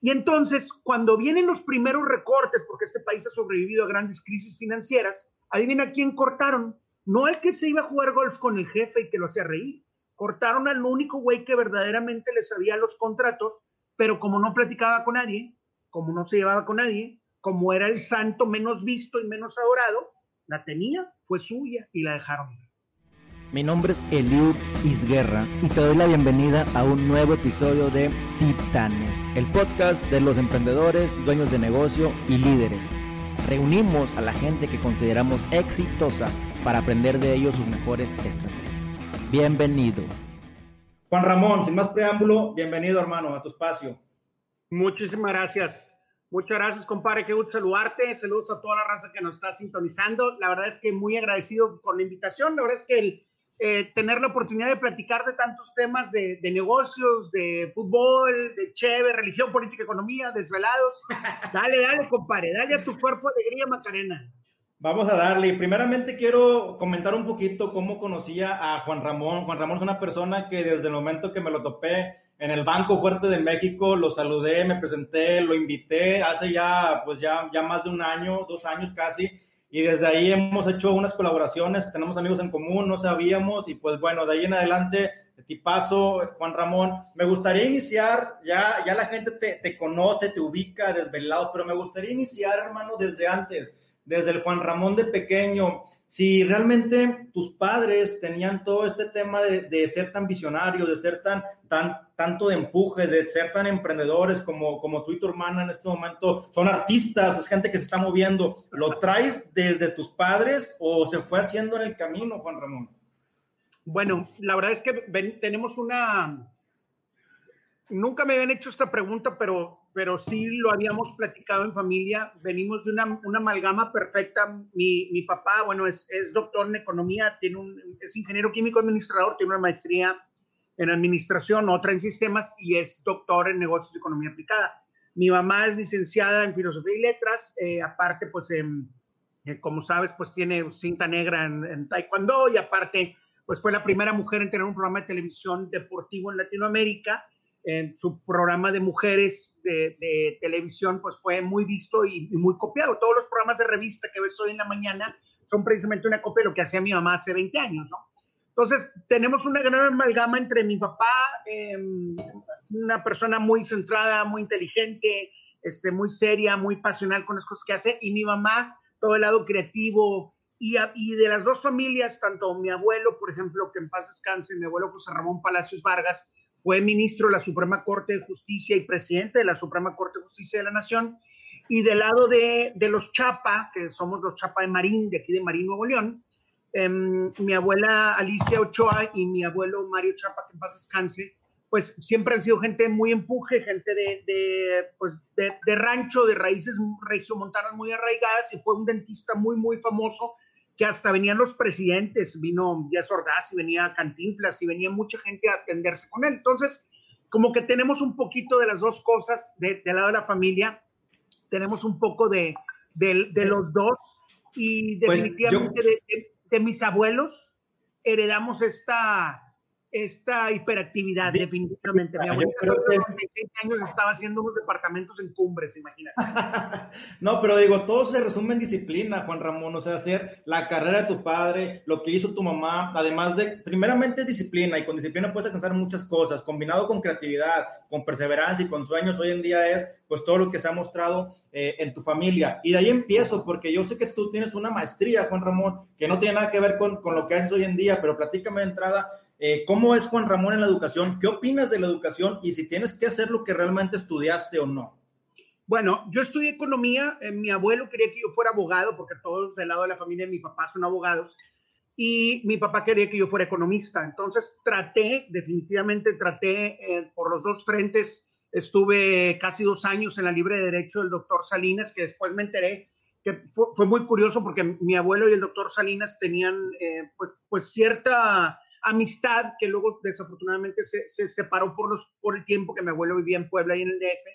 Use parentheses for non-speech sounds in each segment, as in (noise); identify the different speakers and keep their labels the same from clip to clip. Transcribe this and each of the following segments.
Speaker 1: Y entonces, cuando vienen los primeros recortes, porque este país ha sobrevivido a grandes crisis financieras, adivina quién cortaron. No al que se iba a jugar golf con el jefe y que lo hacía reír. Cortaron al único güey que verdaderamente le sabía los contratos, pero como no platicaba con nadie, como no se llevaba con nadie, como era el santo menos visto y menos adorado, la tenía, fue suya y la dejaron.
Speaker 2: Mi nombre es Eliud Isguerra y te doy la bienvenida a un nuevo episodio de Titanes, el podcast de los emprendedores, dueños de negocio y líderes. Reunimos a la gente que consideramos exitosa para aprender de ellos sus mejores estrategias. Bienvenido.
Speaker 3: Juan Ramón, sin más preámbulo, bienvenido hermano a tu espacio.
Speaker 1: Muchísimas gracias. Muchas gracias, compadre. Qué gusto saludarte. Saludos a toda la raza que nos está sintonizando. La verdad es que muy agradecido con la invitación. La verdad es que el, eh, tener la oportunidad de platicar de tantos temas de, negocios, de fútbol, de chévere, religión, política, economía, desvelados. (laughs) Dale, dale, compadre, dale a tu cuerpo alegría, Macarena.
Speaker 3: Vamos a darle. Primeramente quiero comentar un poquito cómo conocía a Juan Ramón. Juan Ramón es una persona que desde el momento que me lo topé en el Banco Fuerte de México, lo saludé, me presenté, lo invité hace ya, pues ya, ya más de un año, dos años casi y desde ahí hemos hecho unas colaboraciones, tenemos amigos en común, no sabíamos y pues bueno, de ahí en adelante, tipazo, Juan Ramón, me gustaría iniciar, ya, ya la gente te, te conoce, te ubica, desvelados, pero me gustaría iniciar, hermano, desde antes, desde el Juan Ramón de pequeño, si realmente tus padres tenían todo este tema de, de, ser tan visionarios, de ser tan, tan, tanto de empuje, de ser tan emprendedores como, como tú y tu hermana en este momento, son artistas, es gente que se está moviendo, ¿lo traes desde tus padres o se fue haciendo en el camino, Juan Ramón?
Speaker 1: Bueno, la verdad es que tenemos una, nunca me habían hecho esta pregunta, pero pero sí lo habíamos platicado en familia. Venimos de una, una amalgama perfecta. Mi, mi, papá, bueno, es, es doctor en economía, tiene un, es ingeniero químico administrador, tiene una maestría en administración, otra en sistemas y es doctor en negocios de economía aplicada. Mi mamá es licenciada en filosofía y letras, eh, aparte, pues, eh, como sabes, pues tiene cinta negra en, en taekwondo y aparte, pues fue la primera mujer en tener un programa de televisión deportivo en Latinoamérica en su programa de mujeres de, televisión, pues fue muy visto y, muy copiado. Todos los programas de revista que ves hoy en la mañana son precisamente una copia de lo que hacía mi mamá hace 20 años, ¿no? Entonces, tenemos una gran amalgama entre mi papá, em, una persona muy centrada, muy inteligente, este, muy seria, muy pasional con las cosas que hace, y mi mamá, todo el lado creativo, y, y, de las dos familias, tanto mi abuelo, por ejemplo, que en paz descanse, mi abuelo José Ramón Palacios Vargas, fue ministro de la Suprema Corte de Justicia y presidente de la Suprema Corte de Justicia de la Nación. Y del lado de, de los Chapa, que somos los Chapa de Marín, de aquí de Marín, Nuevo León, em, mi abuela Alicia Ochoa y mi abuelo Mario Chapa, que en paz descanse, pues siempre han sido gente muy empuje, gente de, de, pues de, de rancho, de raíces regiomontanas muy arraigadas, y fue un dentista muy, muy famoso que hasta venían los presidentes, vino Díaz Ordaz y venía Cantinflas y venía mucha gente a atenderse con él. Entonces, como que tenemos un poquito de las dos cosas del lado de la familia, tenemos un poco de, de, los dos y pues, definitivamente de, mis abuelos heredamos esta, esta hiperactividad, definitivamente. Mi abuelo creo que 96 años estaba haciendo unos departamentos en cumbres, imagínate. (laughs)
Speaker 3: no, pero digo, todo se resume en disciplina, Juan Ramón, o sea, hacer la carrera de tu padre, lo que hizo tu mamá, además de, primeramente disciplina, y con disciplina puedes alcanzar muchas cosas, combinado con creatividad, con perseverancia y con sueños, hoy en día es pues todo lo que se ha mostrado eh, en tu familia. Y de ahí empiezo, porque yo sé que tú tienes una maestría, Juan Ramón, que no tiene nada que ver con, con lo que haces hoy en día, pero platícame de entrada eh, ¿Cómo es Juan Ramón en la educación? ¿Qué opinas de la educación? Y si tienes que hacer lo que realmente estudiaste o no.
Speaker 1: Bueno, yo estudié economía. Eh, mi abuelo quería que yo fuera abogado, porque todos del lado de la familia de mi papá son abogados. Y mi papá quería que yo fuera economista. Entonces traté, definitivamente traté eh, por los dos frentes. Estuve casi dos años en la libre de derecho del doctor Salinas, que después me enteré que fue, muy curioso porque mi abuelo y el doctor Salinas tenían pues, pues cierta amistad que luego desafortunadamente se, se, separó por, los, por el tiempo que mi abuelo vivía en Puebla y en el DF.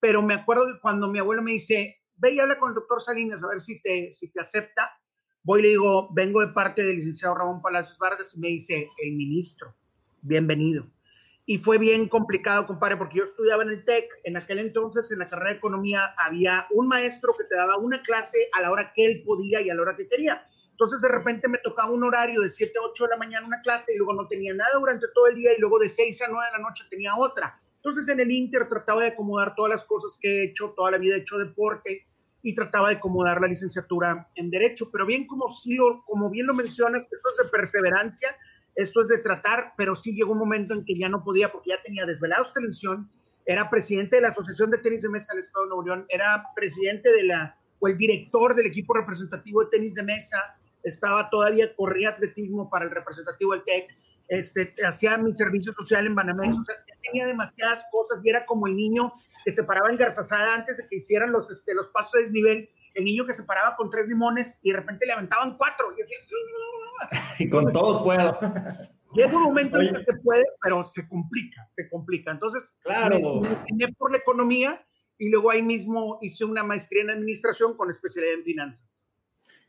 Speaker 1: Pero me acuerdo de cuando mi abuelo me dice, ve y habla con el doctor Salinas a ver si te, si te acepta. Voy y le digo, vengo de parte del licenciado Ramón Palacios Vargas y me dice, el ministro, bienvenido. y fue bien complicado, compadre, porque yo estudiaba en el TEC, en aquel entonces en la carrera de economía había un maestro que te daba una clase a la hora que él podía y a la hora que quería. Entonces de repente me tocaba un horario de 7 a 8 de la mañana una clase y luego no tenía nada durante todo el día y luego de 6 a 9 de la noche tenía otra. Entonces en el Inter trataba de acomodar todas las cosas que he hecho, toda la vida he hecho deporte y trataba de acomodar la licenciatura en Derecho. Pero bien como, sí, como bien lo mencionas, esto es de perseverancia, esto es de tratar, pero sí llegó un momento en que ya no podía porque ya tenía desvelados televisión, era presidente de la Asociación de Tenis de Mesa del Estado de Nueva Unión, era presidente de la, o el director del equipo representativo de tenis de mesa, estaba todavía, corría atletismo para el representativo del TEC, este, hacía mi servicio social en Banamex, o sea, tenía demasiadas cosas y era como el niño que se paraba en Garzazada antes de que hicieran los, este, los pasos de desnivel, el niño que se paraba con tres limones y de repente le aventaban cuatro y decía, (laughs)
Speaker 3: y con todos puedo. (laughs)
Speaker 1: Llega un momento en que se puede, pero se complica, se complica. Entonces,
Speaker 3: claro.
Speaker 1: me por la economía y luego ahí mismo hice una maestría en administración con especialidad en finanzas.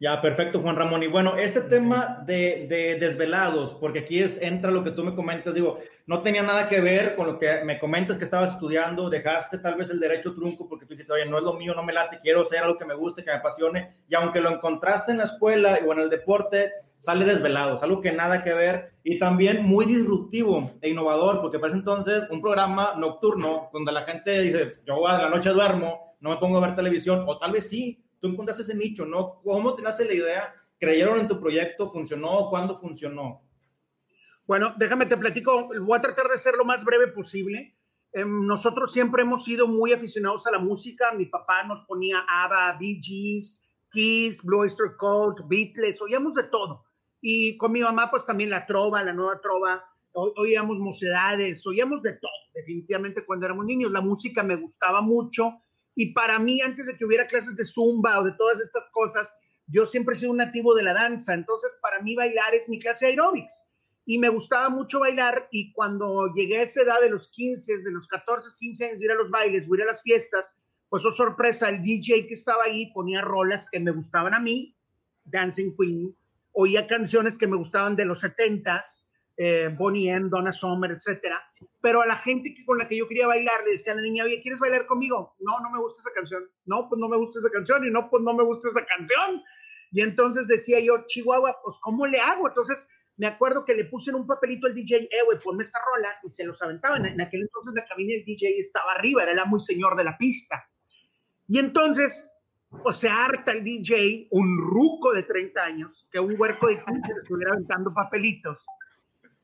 Speaker 3: Ya, perfecto, Juan Ramón. Y bueno, este tema de, de, desvelados, porque aquí es, entra lo que tú me comentas, digo, no tenía nada que ver con lo que me comentas que estabas estudiando, dejaste tal vez el derecho trunco porque tú dijiste, oye, no es lo mío, no me late, quiero hacer algo que me guste, que me apasione, y aunque lo encontraste en la escuela o en el deporte, sale desvelado, algo que nada que ver y también muy disruptivo e innovador, porque parece entonces un programa nocturno donde la gente dice, yo a la noche duermo, no me pongo a ver televisión, o tal vez sí, tú encontraste ese nicho, ¿no? ¿Cómo te nace la idea? ¿Creyeron en tu proyecto? ¿Funcionó? ¿Cuándo funcionó?
Speaker 1: Bueno, déjame te platico, voy a tratar de ser lo más breve posible. Em, nosotros siempre hemos sido muy aficionados a la música. Mi papá nos ponía ABBA, Bee Gees, Kiss, Blue Oyster Cult, Beatles, oíamos de todo. Y con mi mamá, pues también la trova, la nueva trova, oíamos mocedades, oíamos de todo, definitivamente cuando éramos niños. La música me gustaba mucho y para mí, antes de que hubiera clases de zumba o de todas estas cosas, yo siempre he sido un nativo de la danza. Entonces, para mí bailar es mi clase de aerobics. Y me gustaba mucho bailar y cuando llegué a esa edad de los 15, de los 14, 15 años, de ir a los bailes, ir a las fiestas, pues oh sorpresa, el DJ que estaba ahí ponía rolas que me gustaban a mí, Dancing Queen, oía canciones que me gustaban de los 70s, eh, Bonnie M, Donna Summer, etcétera. Pero a la gente que, con la que yo quería bailar le decía a la niña, oye, ¿quieres bailar conmigo? No, no me gusta esa canción. No, pues no me gusta esa canción. Y no, pues no me gusta esa canción. Y entonces decía yo, Chihuahua, pues ¿cómo le hago? Entonces me acuerdo que le puse en un papelito al DJ, eh, güey, ponme esta rola, y se los aventaban. En aquel entonces la cabina del DJ estaba arriba, era muy señor de la pista. Y entonces o se harta el DJ, un ruco de 30 años, que un huerco de (laughs) 15 le estuviera aventando papelitos.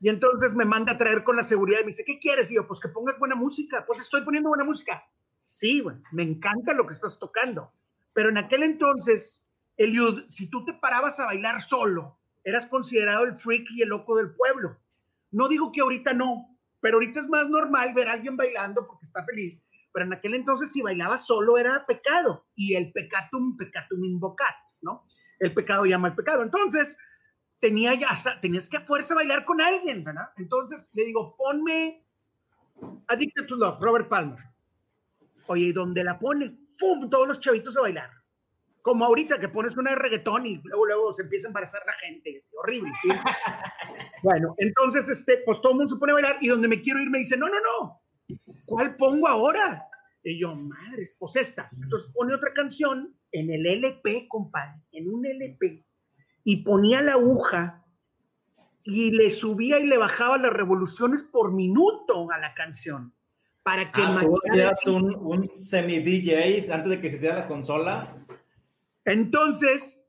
Speaker 1: Y entonces me manda a traer con la seguridad y me dice, ¿qué quieres? Y yo, pues que pongas buena música. Pues estoy poniendo buena música. Sí, me encanta lo que estás tocando. Pero en aquel entonces, Eliud, si tú te parabas a bailar solo, eras considerado el freak y el loco del pueblo. No digo que ahorita no, pero ahorita es más normal ver a alguien bailando porque está feliz pero en aquel entonces si bailaba solo era pecado y el pecatum, pecatum invocat, ¿no? El pecado llama al pecado. Entonces, tenía ya, tenías que a fuerza bailar con alguien, ¿verdad? Entonces le digo, ponme Addicted to Love, Robert Palmer. Oye, ¿y dónde la pone? ¡Pum! Todos los chavitos a bailar. Como ahorita que pones una de reggaetón y luego, luego se empieza a embarazar la gente. Es horrible. (laughs) bueno, entonces, este, pues todo el mundo se pone a bailar y donde me quiero ir me dice, no, no, no, ¿cuál pongo ahora? Y yo, madre, pues esta. Entonces pone otra canción en el LP, compadre, en un LP, y ponía la aguja y le subía y le bajaba las revoluciones por minuto a la canción. Para que
Speaker 3: ah, ¿tú un, un semi-DJ antes de que se hiciera la consola?
Speaker 1: Entonces,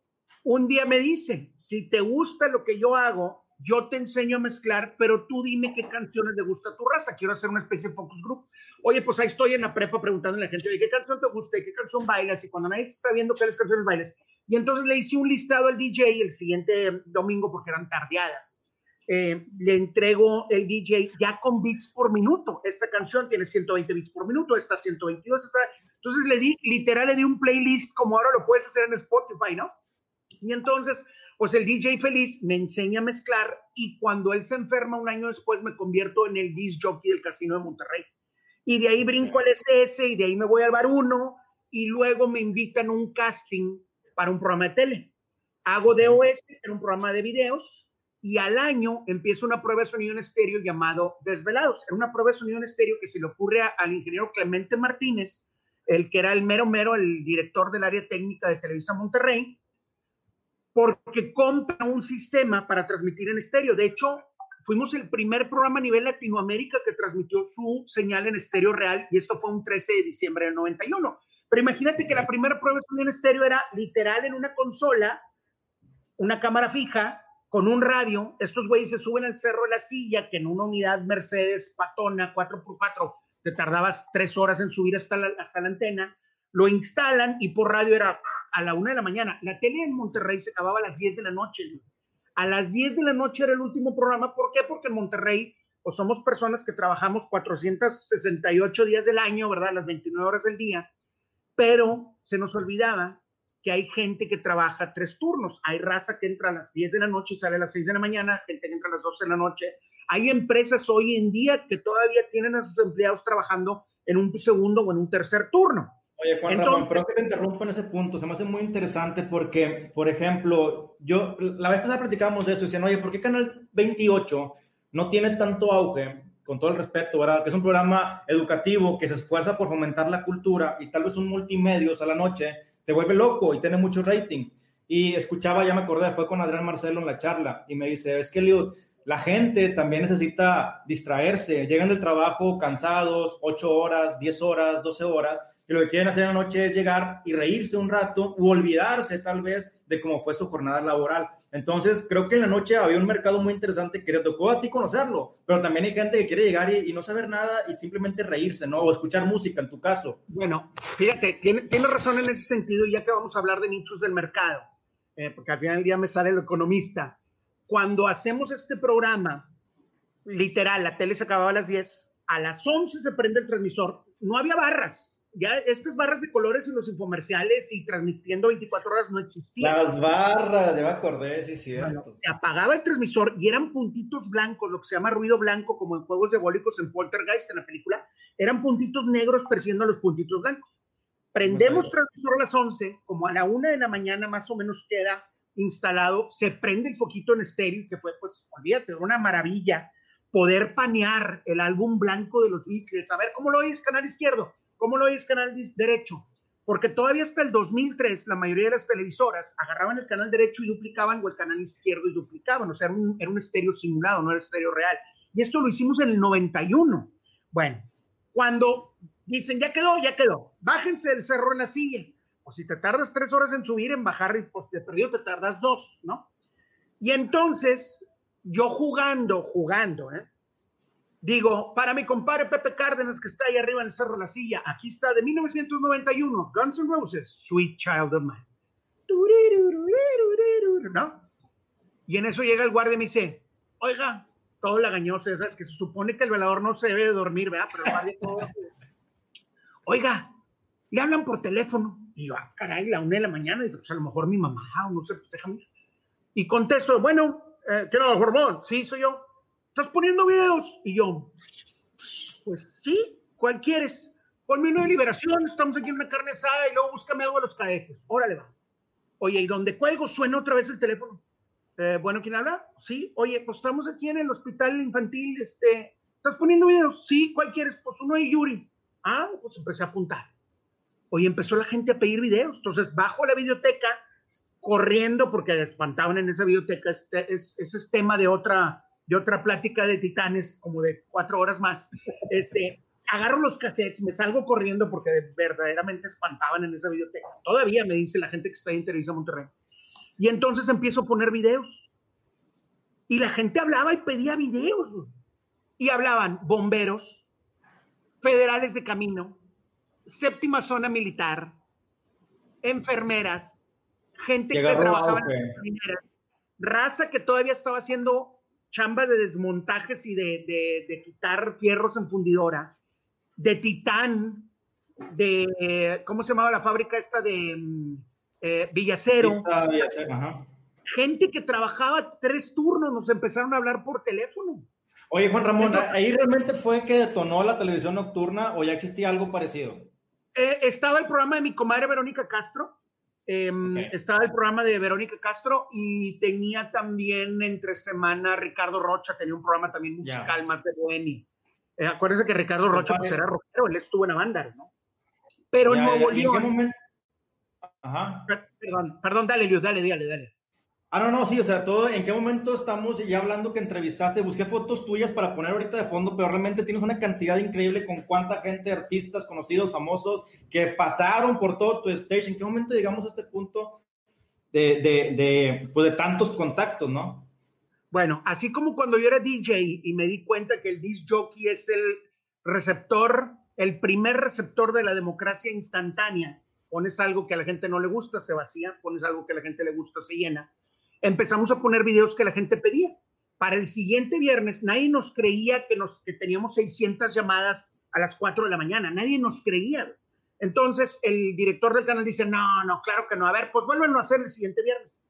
Speaker 1: un día me dice, si te gusta lo que yo hago, yo te enseño a mezclar, pero tú dime qué canciones le gusta a tu raza. Quiero hacer una especie de focus group. Oye, pues ahí estoy en la prepa preguntando a la gente, ¿qué canción te gusta? ¿Qué canción bailas? Y cuando nadie te está viendo qué canciones bailas. Y entonces le hice un listado al DJ el siguiente domingo porque eran tardeadas. Eh, le entrego el DJ ya con beats por minuto. Esta canción tiene 120 beats por minuto, esta 122. Entonces le di, literal, le di un playlist como ahora lo puedes hacer en Spotify, ¿no? Y entonces pues el DJ feliz me enseña a mezclar y cuando él se enferma un año después me convierto en el disc jockey del Casino de Monterrey. Y de ahí brinco al SS y de ahí me voy al Bar 1 y luego me invitan a un casting para un programa de tele. Hago DOS, era un programa de videos, y al año empieza una prueba de sonido en estéreo llamado Desvelados. Era una prueba de sonido en estéreo que se le ocurre al ingeniero Clemente Martínez, el que era el mero mero, el director del área técnica de Televisa Monterrey, porque compra un sistema para transmitir en estéreo. De hecho, fuimos el primer programa a nivel Latinoamérica que transmitió su señal en estéreo real y esto fue un 13 de diciembre del 91. Pero imagínate que la primera prueba de en estéreo era literal en una consola, una cámara fija, con un radio. Estos güeyes se suben al cerro de la silla, que en una unidad Mercedes patona 4x4 te tardabas tres horas en subir hasta la, hasta la antena. Lo instalan y por radio era a la una de la mañana. La tele en Monterrey se acababa a las 10 de la noche. A las 10 de la noche era el último programa. ¿Por qué? Porque en Monterrey pues somos personas que trabajamos 468 días del año, ¿verdad? Las 29 horas del día. Pero se nos olvidaba que hay gente que trabaja tres turnos. Hay raza que entra a las 10 de la noche y sale a las 6 de la mañana, gente que entra a las 12 de la noche. Hay empresas hoy en día que todavía tienen a sus empleados trabajando en un segundo o en un tercer turno.
Speaker 3: Oye, Juan Ramón, pero que te interrumpo en ese punto, se me hace muy interesante porque, por ejemplo, yo, la vez pasada platicábamos de eso, decían, oye, ¿por qué Canal 28 no tiene tanto auge? Con todo el respeto, ¿verdad? Que es un programa educativo que se esfuerza por fomentar la cultura y tal vez un multimedios a la noche te vuelve loco y tiene mucho rating. Y escuchaba, ya me acordé, fue con Adrián Marcelo en la charla y me dice, es que la gente también necesita distraerse, llegan del trabajo cansados, 8 horas, 10 horas, 12 horas, y lo que quieren hacer en la noche es llegar y reírse un rato u olvidarse tal vez de cómo fue su jornada laboral. Entonces, creo que en la noche había un mercado muy interesante que te tocó a ti conocerlo, pero también hay gente que quiere llegar y, no saber nada y simplemente reírse, ¿no? O escuchar música en tu caso.
Speaker 1: Bueno, fíjate, tiene, tiene razón en ese sentido, ya que vamos a hablar de nichos del mercado, eh, porque al final del día me sale el economista. Cuando hacemos este programa, literal, la tele se acababa a las 10, a las 11 se prende el transmisor, no había barras ya estas barras de colores en los infomerciales y transmitiendo 24 horas no existían.
Speaker 3: Las barras, ya me acordé, sí, cierto.
Speaker 1: se apagaba el transmisor y eran puntitos blancos, lo que se llama ruido blanco, como en juegos diabólicos en Poltergeist, en la película, eran puntitos negros persiguiendo a los puntitos blancos. Prendemos transmisor a las 11, como a la una de la mañana más o menos queda instalado, se prende el foquito en estéreo, que fue, pues, olvídate, una maravilla poder panear el álbum blanco de los Beatles. A ver, ¿cómo lo oyes, canal izquierdo? ¿Cómo lo oyes canal derecho? Porque todavía hasta el 2003 la mayoría de las televisoras agarraban el canal derecho y duplicaban o el canal izquierdo y duplicaban. O sea, era un, estéreo simulado, no era estéreo real. Y esto lo hicimos en el 91. Bueno, cuando dicen, ya quedó, ya quedó, bájense el cerro en la silla. O si te tardas tres horas en subir, en bajar, y pues te perdió, te tardas dos, ¿no? Y entonces, yo jugando, jugando, ¿eh? Digo, para mi compadre Pepe Cárdenas, que está ahí arriba en el Cerro de la Silla, aquí está de 1991, Guns N' Roses, Sweet Child of Mine. ¿No? Y en eso llega el guardia y me dice, oiga, todo lagañoso, ¿sabes? Que se supone que el velador no se debe de dormir, ¿verdad? Pero el guardia todo... (laughs) Oiga, le hablan por teléfono. Y yo, ah, caray, la una de la mañana, y pues a lo mejor mi mamá, o no sé, pues déjame. Y contesto, bueno, eh, ¿qué no, Jorbón? Sí, soy yo. ¿Estás poniendo videos? Y yo, pues sí, ¿cuál quieres? Ponme uno de liberación, estamos aquí en una carne asada y luego búscame algo de los cadetes. Órale, va. Oye, ¿y donde cuelgo suena otra vez el teléfono? Eh, bueno, ¿quién habla? Sí. Oye, pues estamos aquí en el hospital infantil, este, ¿estás poniendo videos? Sí, ¿cuál quieres? Pues uno de Yuri. Ah, pues empecé a apuntar. Oye, empezó la gente a pedir videos. Entonces, bajo la biblioteca, corriendo, porque espantaban en esa biblioteca, este, es, ese es tema de otra, de otra plática de titanes, como de cuatro horas más, este, agarro los cassettes, me salgo corriendo porque verdaderamente espantaban en esa biblioteca. Todavía me dice la gente que está en Televisa Monterrey. Y entonces empiezo a poner videos. Y la gente hablaba y pedía videos. Y hablaban bomberos, federales de camino, séptima zona militar, enfermeras, gente que trabajaba en raza que todavía estaba haciendo chamba de desmontajes y de, quitar fierros en fundidora, de titán, de, ¿cómo se llamaba la fábrica esta de mm, eh, Villacero? Gente que trabajaba tres turnos, nos empezaron a hablar por teléfono.
Speaker 3: Oye, Juan Ramón, ¿ahí realmente fue que detonó la televisión nocturna o ya existía algo parecido?
Speaker 1: Eh, estaba el programa de mi comadre Verónica Castro, Em, estaba el programa de Verónica Castro y tenía también entre semana Ricardo Rocha, tenía un programa también musical más de Bueni. Eh, acuérdense que Ricardo Rocha pues, era rockero, él estuvo en la banda, ¿no? Pero en Nuevo León. Ajá. Perdón, perdón, dale, Luis, dale, dale, dale.
Speaker 3: Ah, no, no, sí, o sea, todo, ¿en qué momento estamos ya hablando que entrevistaste? Busqué fotos tuyas para poner ahorita de fondo, pero realmente tienes una cantidad increíble con cuánta gente, artistas, conocidos, famosos, que pasaron por todo tu stage. ¿En qué momento llegamos a este punto de, de, pues de tantos contactos, no?
Speaker 1: Bueno, así como cuando yo era DJ y me di cuenta que el disc jockey es el receptor, el primer receptor de la democracia instantánea. Pones algo que a la gente no le gusta, se vacía, pones algo que a la gente le gusta, se llena empezamos a poner videos que la gente pedía. Para el siguiente viernes, nadie nos creía que, nos, que teníamos 600 llamadas a las 4 de la mañana. Nadie nos creía. Entonces, el director del canal dice, no, no, claro que no. A ver, pues vuélvenlo a hacer el siguiente viernes.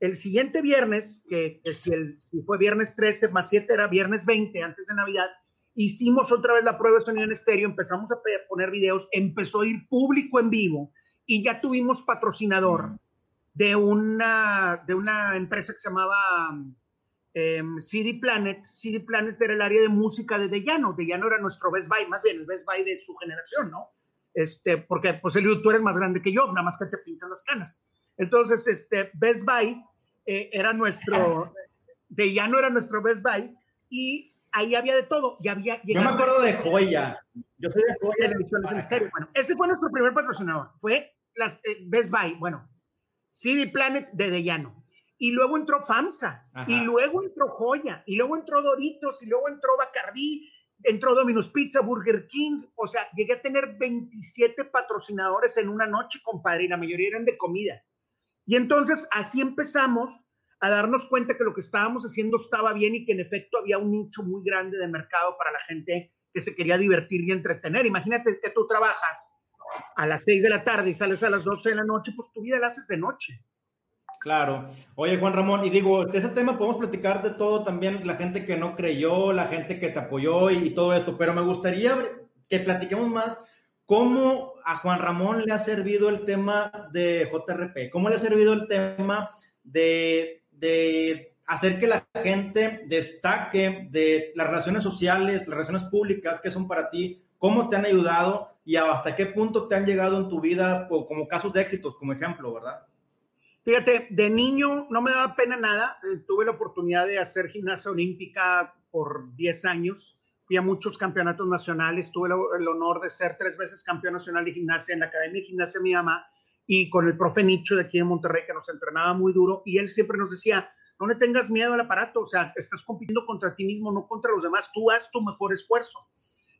Speaker 1: El siguiente viernes, que, si, el, si fue viernes 13 más 7 era viernes 20, antes de Navidad, hicimos otra vez la prueba de sonido en estéreo, empezamos a poner videos, empezó a ir público en vivo y ya tuvimos patrocinador de una, de una empresa que se llamaba em, CD Planet. CD Planet era el área de música de Dellano. Dellano era nuestro Best Buy, más bien el Best Buy de su generación, ¿no? Este, porque pues el tú eres más grande que yo, nada más que te pintan las canas. Entonces, este, Best Buy eh, era nuestro, Dellano era nuestro Best Buy y ahí había de todo. Y había,
Speaker 3: yo me acuerdo de Joya. Yo soy de Joya.
Speaker 1: De bueno, ese fue nuestro primer patrocinador. Fue las eh, Best Buy. Bueno, CD Planet de Dellano. Y luego entró FAMSA, y luego entró Joya, y luego entró Doritos, y luego entró Bacardí, entró Domino's Pizza, Burger King. O sea, llegué a tener 27 patrocinadores en una noche, compadre, y la mayoría eran de comida. Y entonces así empezamos a darnos cuenta que lo que estábamos haciendo estaba bien y que en efecto había un nicho muy grande de mercado para la gente que se quería divertir y entretener. Imagínate que tú trabajas a las 6 de la tarde y sales a las 12 de la noche, pues tu vida la haces de noche.
Speaker 3: Claro. Oye, Juan Ramón, y digo, de ese tema podemos platicar de todo también, la gente que no creyó, la gente que te apoyó y, todo esto, pero me gustaría que platiquemos más cómo a Juan Ramón le ha servido el tema de JRP, cómo le ha servido el tema de, de hacer que la gente destaque de las relaciones sociales, las relaciones públicas que son para ti, cómo te han ayudado y hasta qué punto te han llegado en tu vida como casos de éxitos, como ejemplo, ¿verdad?
Speaker 1: Fíjate, de niño no me daba pena nada. Eh, tuve la oportunidad de hacer gimnasia olímpica por 10 años. Fui a muchos campeonatos nacionales. Tuve el honor de ser tres veces campeón nacional de gimnasia en la Academia de Gimnasia de mi mamá y con el profe Nicho de aquí en Monterrey, que nos entrenaba muy duro. Y él siempre nos decía, no le tengas miedo al aparato. O sea, estás compitiendo contra ti mismo, no contra los demás. Tú haz tu mejor esfuerzo.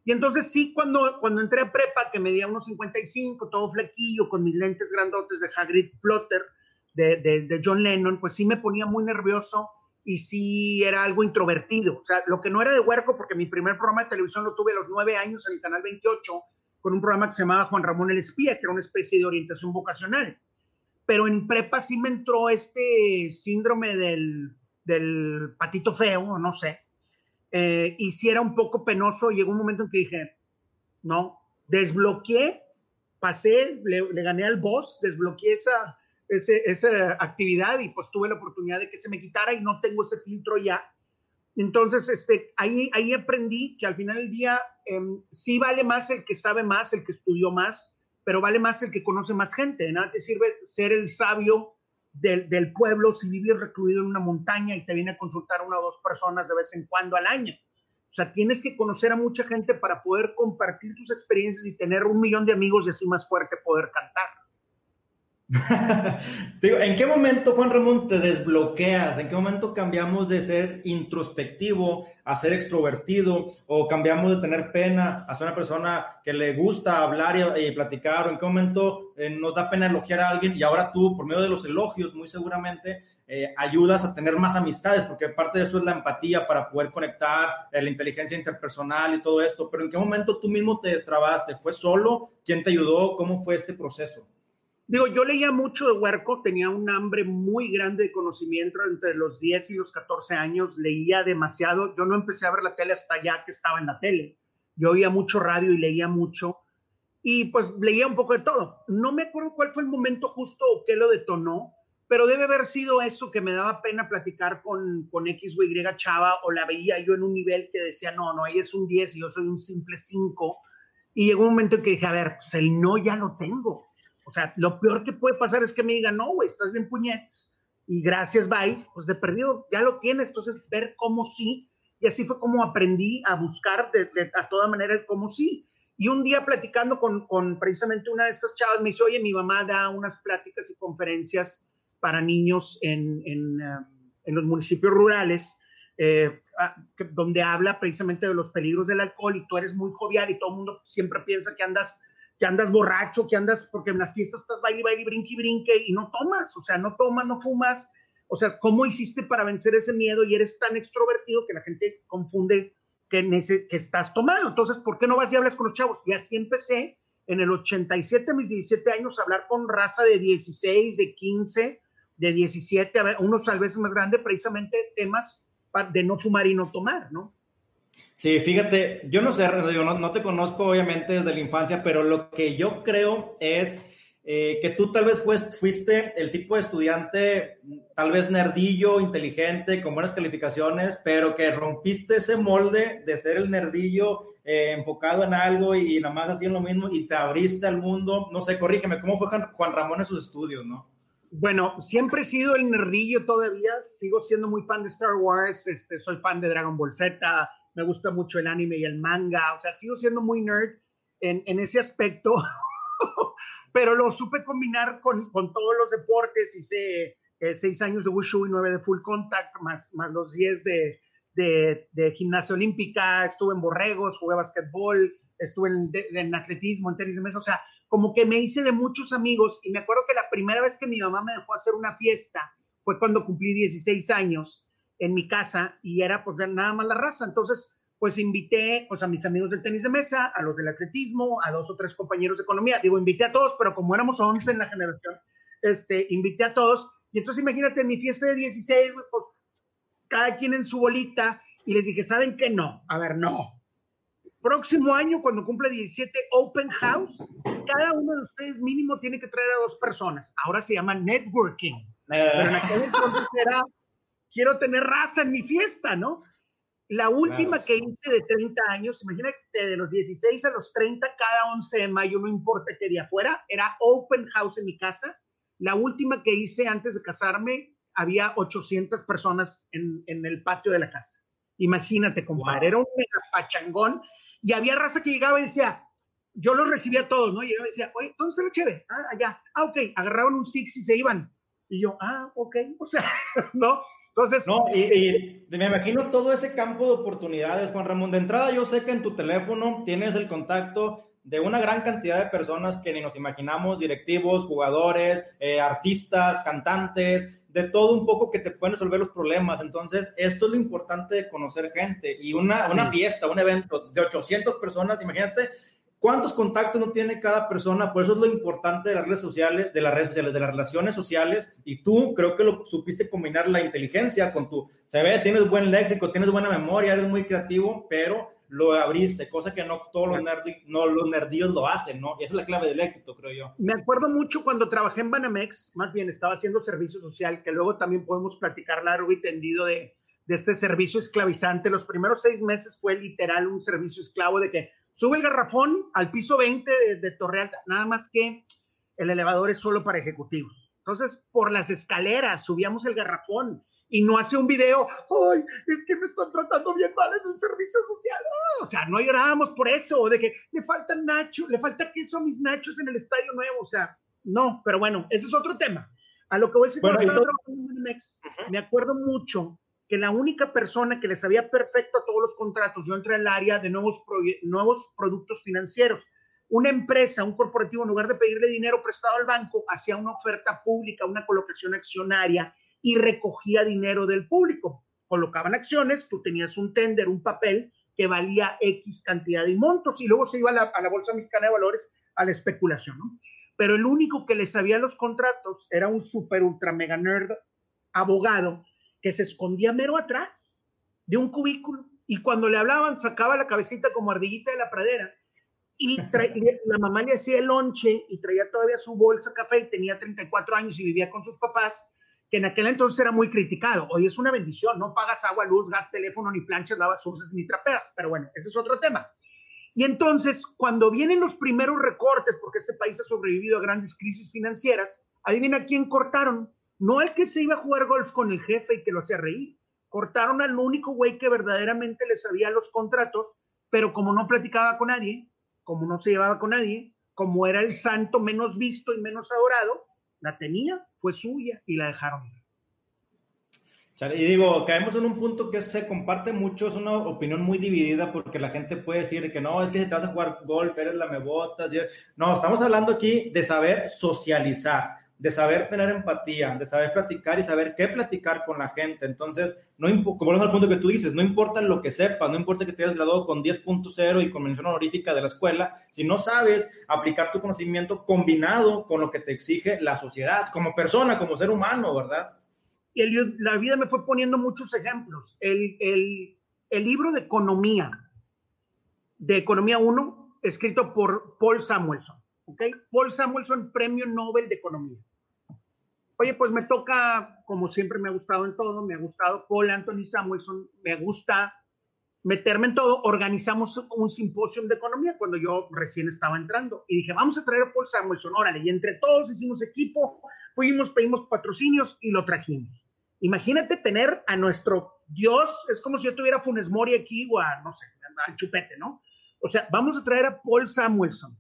Speaker 1: Y entonces sí, cuando, cuando entré a prepa, que medía unos 55, todo flequillo, con mis lentes grandotes de Hagrid Plotter, de, de, John Lennon, pues sí me ponía muy nervioso y sí era algo introvertido. O sea, lo que no era de huerco, porque mi primer programa de televisión lo tuve a los nueve años en el Canal 28, con un programa que se llamaba Juan Ramón el Espía, que era una especie de orientación vocacional. Pero en prepa sí me entró este síndrome del, del patito feo, no sé, eh, y si era un poco penoso, llegó un momento en que dije, no, desbloqueé, pasé, le, gané al boss, desbloqueé esa, esa actividad y pues tuve la oportunidad de que se me quitara y no tengo ese filtro ya. Entonces, este, ahí, ahí aprendí que al final del día em, sí vale más el que sabe más, el que estudió más, pero vale más el que conoce más gente. Nada te sirve ser el sabio del, pueblo si vives recluido en una montaña y te viene a consultar una o dos personas de vez en cuando al año. O sea, tienes que conocer a mucha gente para poder compartir tus experiencias y tener un millón de amigos y así más fuerte poder cantar. (laughs)
Speaker 3: ¿En qué momento, Juan Ramón, te desbloqueas? ¿En qué momento cambiamos de ser introspectivo a ser extrovertido? ¿O cambiamos de tener pena a ser una persona que le gusta hablar y, platicar? ¿O en qué momento eh, nos da pena elogiar a alguien? Y ahora tú, por medio de los elogios, muy seguramente, eh, ayudas a tener más amistades, porque parte de esto es la empatía para poder conectar, eh, la inteligencia interpersonal y todo esto. Pero ¿en qué momento tú mismo te destrabaste? ¿Fue solo? ¿Quién te ayudó? ¿Cómo fue este proceso?
Speaker 1: Digo, yo leía mucho de Huerco, tenía un hambre muy grande de conocimiento entre los 10 y los 14 años, leía demasiado. Yo no empecé a ver la tele hasta ya que estaba en la tele. Yo oía mucho radio y leía mucho. y pues leía un poco de todo. No me acuerdo cuál fue el momento justo o qué lo detonó, pero debe haber sido eso que me daba pena platicar con, con X o Y chava o la veía yo en un nivel que decía, no, no, ella es un 10 y yo soy un simple 5. Y llegó un momento en que dije, a ver, pues el no ya lo tengo. O sea, lo peor que puede pasar es que me digan, no, güey, estás bien puñetes. Y gracias, bye, pues de perdido, ya lo tienes. Entonces, ver cómo sí. Y así fue como aprendí a buscar de, de, a toda manera el cómo sí. Y un día platicando con, con, precisamente una de estas chavas, me dice, oye, mi mamá da unas pláticas y conferencias para niños en, en, uh, en los municipios rurales, eh, donde habla precisamente de los peligros del alcohol y tú eres muy jovial y todo el mundo siempre piensa que andas, que andas borracho, que andas, porque en las fiestas estás baile, baile, brinque, brinque y no tomas, o sea, no tomas, no fumas. O sea, ¿cómo hiciste para vencer ese miedo y eres tan extrovertido que la gente confunde que, ese, que estás tomado. Entonces, ¿por qué no vas y hablas con los chavos? Y así empecé en el 87, mis 17 años, a hablar con raza de 16, de 15, de 17, a ver, unos tal vez más grandes, precisamente temas de no fumar y no tomar, ¿no?
Speaker 3: Sí, fíjate, yo no sé, yo no, te conozco obviamente desde la infancia, pero lo que yo creo es eh, que tú tal vez fuiste el tipo de estudiante, tal vez nerdillo, inteligente, con buenas calificaciones, pero que rompiste ese molde de ser el nerdillo eh, enfocado en algo y, nada más haciendo lo mismo y te abriste al mundo. No sé, corrígeme, ¿cómo fue Juan Ramón en sus estudios, no?
Speaker 1: Bueno, siempre he sido el nerdillo todavía, sigo siendo muy fan de Star Wars, este, soy fan de Dragon Ball Z, me gusta mucho el anime y el manga, o sea, sigo siendo muy nerd en, en ese aspecto. (laughs) pero lo supe combinar con, con todos los deportes. Hice eh, seis años de Wushu y nueve de Full Contact, más, más los diez de, de, gimnasia olímpica. Estuve en borregos, jugué basquetbol, estuve en, de, en, atletismo, en tenis de mesa. O sea, como que me hice de muchos amigos. Y me acuerdo que la primera vez que mi mamá me dejó hacer una fiesta fue cuando cumplí 16 años en mi casa y era pues nada más la raza. Entonces, pues invité pues, a mis amigos del tenis de mesa, a los del atletismo, a dos o tres compañeros de economía. Digo, invité a todos, pero como éramos 11 en la generación, este, invité a todos. Y entonces imagínate, en mi fiesta de 16, pues, cada quien en su bolita, y les dije, ¿saben qué? No, a ver, no. Próximo año, cuando cumple 17, Open House, cada uno de ustedes mínimo tiene que traer a dos personas. Ahora se llama networking. Pero en aquel entonces era, quiero tener raza en mi fiesta, ¿no? La última claro. que hice de 30 años, imagínate de los 16 a los 30, cada 11 de mayo, no importa qué día fuera, era open house en mi casa. La última que hice antes de casarme, había 800 personas en, en el patio de la casa. Imagínate, compadre, wow. era un mega pachangón. Y había raza que llegaba y decía, yo los recibía a todos, ¿no? Y yo decía, oye, ¿dónde está la chévere? Ah, allá. Ah, ok. Agarraban un six y se iban. Y yo, ah, ok. O sea, (laughs) ¿no? Entonces,
Speaker 3: no, y, y, me imagino todo ese campo de oportunidades, Juan Ramón. De entrada, yo sé que en tu teléfono tienes el contacto de una gran cantidad de personas que ni nos imaginamos, directivos, jugadores, eh, artistas, cantantes, de todo un poco que te pueden resolver los problemas. Entonces, esto es lo importante de conocer gente. Y una, una fiesta, un evento de 800 personas, imagínate cuántos contactos no tiene cada persona, por eso es lo importante de las redes sociales, de las redes sociales, de las relaciones sociales, y tú creo que lo supiste combinar la inteligencia con tu, se ve, tienes buen léxico, tienes buena memoria, eres muy creativo, pero lo abriste, cosa que no todos los, nerd, no, los nerdillos lo hacen, ¿no? Y esa es la clave del éxito, creo yo.
Speaker 1: Me acuerdo mucho cuando trabajé en Banamex, más bien estaba haciendo servicio social, que luego también podemos platicar largo y tendido de, de este servicio esclavizante. Los primeros seis meses fue literal un servicio esclavo de que Sube el garrafón al piso 20 de, de Torre Alta, nada más que el elevador es solo para ejecutivos. Entonces, por las escaleras subíamos el garrafón y no hace un video, ay, es que me están tratando bien mal en un servicio social. O sea, no llorábamos por eso, de que le falta nacho, le falta queso a mis nachos en el estadio nuevo. O sea, no, pero bueno, ese es otro tema. A lo que voy a decir, bueno, cuando estaba trabajando en Mex, -huh. me acuerdo mucho que la única persona que le sabía perfecto a todos los contratos, yo entré al área de nuevos, nuevos productos financieros. Una empresa, un corporativo, en lugar de pedirle dinero prestado al banco, hacía una oferta pública, una colocación accionaria y recogía dinero del público. Colocaban acciones, tú tenías un tender, un papel que valía X cantidad de montos y luego se iba a la, Bolsa Mexicana de Valores a la especulación. ¿no? Pero el único que le sabía los contratos era un super ultra mega nerd abogado que se escondía mero atrás de un cubículo y cuando le hablaban sacaba la cabecita como ardillita de la pradera y la mamá le hacía el lonche y traía todavía su bolsa café y tenía 34 años y vivía con sus papás, que en aquel entonces era muy criticado. Hoy es una bendición, no pagas agua, luz, gas, teléfono, ni planchas, lavas sucias, ni trapeas, pero bueno, ese es otro tema. Y entonces, cuando vienen los primeros recortes, porque este país ha sobrevivido a grandes crisis financieras, adivina quién cortaron. No al que se iba a jugar golf con el jefe y que lo hacía reír. Cortaron al único güey que verdaderamente le sabía los contratos, pero como no platicaba con nadie, como no se llevaba con nadie, como era el santo menos visto y menos adorado, la tenía, fue suya y la dejaron.
Speaker 3: Y digo, caemos en un punto que se comparte mucho, es una opinión muy dividida porque la gente puede decir que no, es que si te vas a jugar golf, eres la mebotas. No, estamos hablando aquí de saber socializar de saber tener empatía, de saber platicar y saber qué platicar con la gente. Entonces, no como al punto que tú dices, no importa lo que sepas, no importa que te hayas graduado con 10.0 y con mención honorífica de la escuela, si no sabes aplicar tu conocimiento combinado con lo que te exige la sociedad, como persona, como ser humano, ¿verdad?
Speaker 1: Y la vida me fue poniendo muchos ejemplos. El, el, el libro de economía, de Economía 1, escrito por Paul Samuelson. ¿ok? Paul Samuelson, Premio Nobel de Economía. Oye, pues me toca, como siempre me ha gustado en todo, me ha gustado Paul Anthony Samuelson, me gusta meterme en todo. Organizamos un simposio de economía cuando yo recién estaba entrando y dije, vamos a traer a Paul Samuelson, órale, y entre todos hicimos equipo, fuimos, pedimos patrocinios y lo trajimos. Imagínate tener a nuestro Dios, es como si yo tuviera Funes Mori aquí o a, no sé, al chupete, ¿no? O sea, vamos a traer a Paul Samuelson.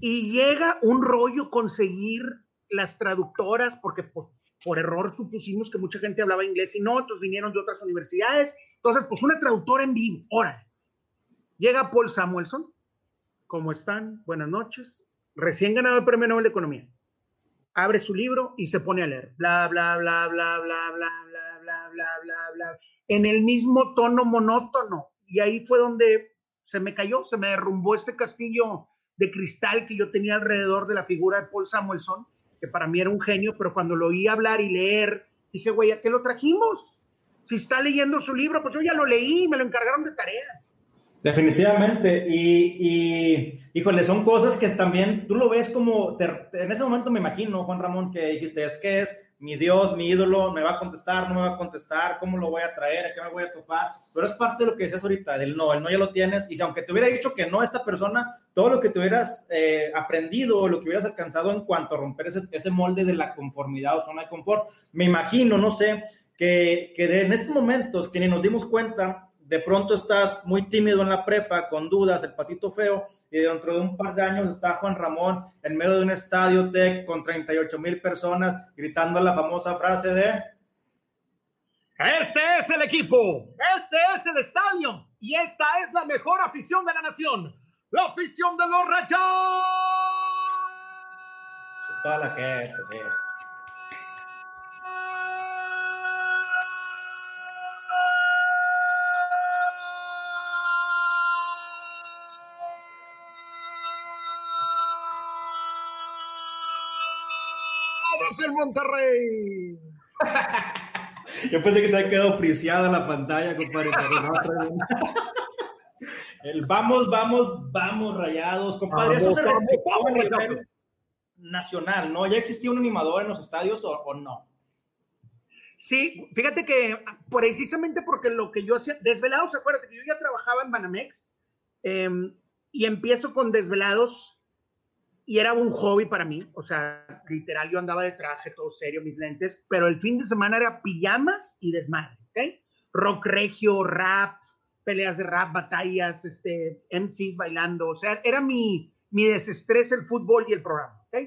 Speaker 1: Y llega un rollo conseguir las traductoras, porque por, error supusimos que mucha gente hablaba inglés y no, otros vinieron de otras universidades. Entonces, pues una traductora en vivo, órale. Llega Paul Samuelson. ¿Cómo están? Buenas noches. Recién ganado el Premio Nobel de Economía. Abre su libro y se pone a leer. Bla, bla, bla, bla, bla, bla, bla, bla, bla, bla, bla. En el mismo tono monótono. Y ahí fue donde se me cayó, se me derrumbó este castillo de cristal que yo tenía alrededor de la figura de Paul Samuelson que para mí era un genio, pero cuando lo oí hablar y leer, dije, güey, ¿a qué lo trajimos? Si está leyendo su libro, pues yo ya lo leí, me lo encargaron de tarea.
Speaker 3: Definitivamente, y, y híjole, son cosas que también tú lo ves como, en ese momento me imagino, Juan Ramón, que dijiste, es que es mi Dios, mi ídolo, me va a contestar, no me va a contestar, cómo lo voy a traer, a qué me voy a topar, pero es parte de lo que decías ahorita, del no, el no ya lo tienes, y si aunque te hubiera dicho que no esta persona, todo lo que te hubieras eh, aprendido o lo que hubieras alcanzado en cuanto a romper ese, ese, molde de la conformidad o zona de confort, me imagino, no sé, que, que en estos momentos que ni nos dimos cuenta, de pronto estás muy tímido en la prepa, con dudas, el patito feo, y dentro de un par de años está Juan Ramón en medio de un estadio tech con 38 mil personas gritando la famosa frase de...
Speaker 1: Este es el equipo, este es el estadio y esta es la mejor afición de la nación, la afición de los Rayados.
Speaker 3: Toda la gente, sí.
Speaker 1: El Monterrey. (laughs)
Speaker 3: Yo pensé que se había quedado friciada la pantalla, compadre. (laughs) el vamos, vamos, vamos, rayados, compadre. Eso se vamos, nacional, ¿no? ¿Ya existía un animador en los estadios o, no?
Speaker 1: Sí, fíjate que precisamente porque lo que yo hacía, Desvelados, acuérdate que yo ya trabajaba en Banamex em, y empiezo con Desvelados y era un hobby para mí, o sea, literal, yo andaba de traje, todo serio, mis lentes, pero el fin de semana era pijamas y desmadre, ¿ok? Rock regio, rap, peleas de rap, batallas, este, MCs bailando, o sea, era mi, mi desestrés el fútbol y el programa, ¿ok?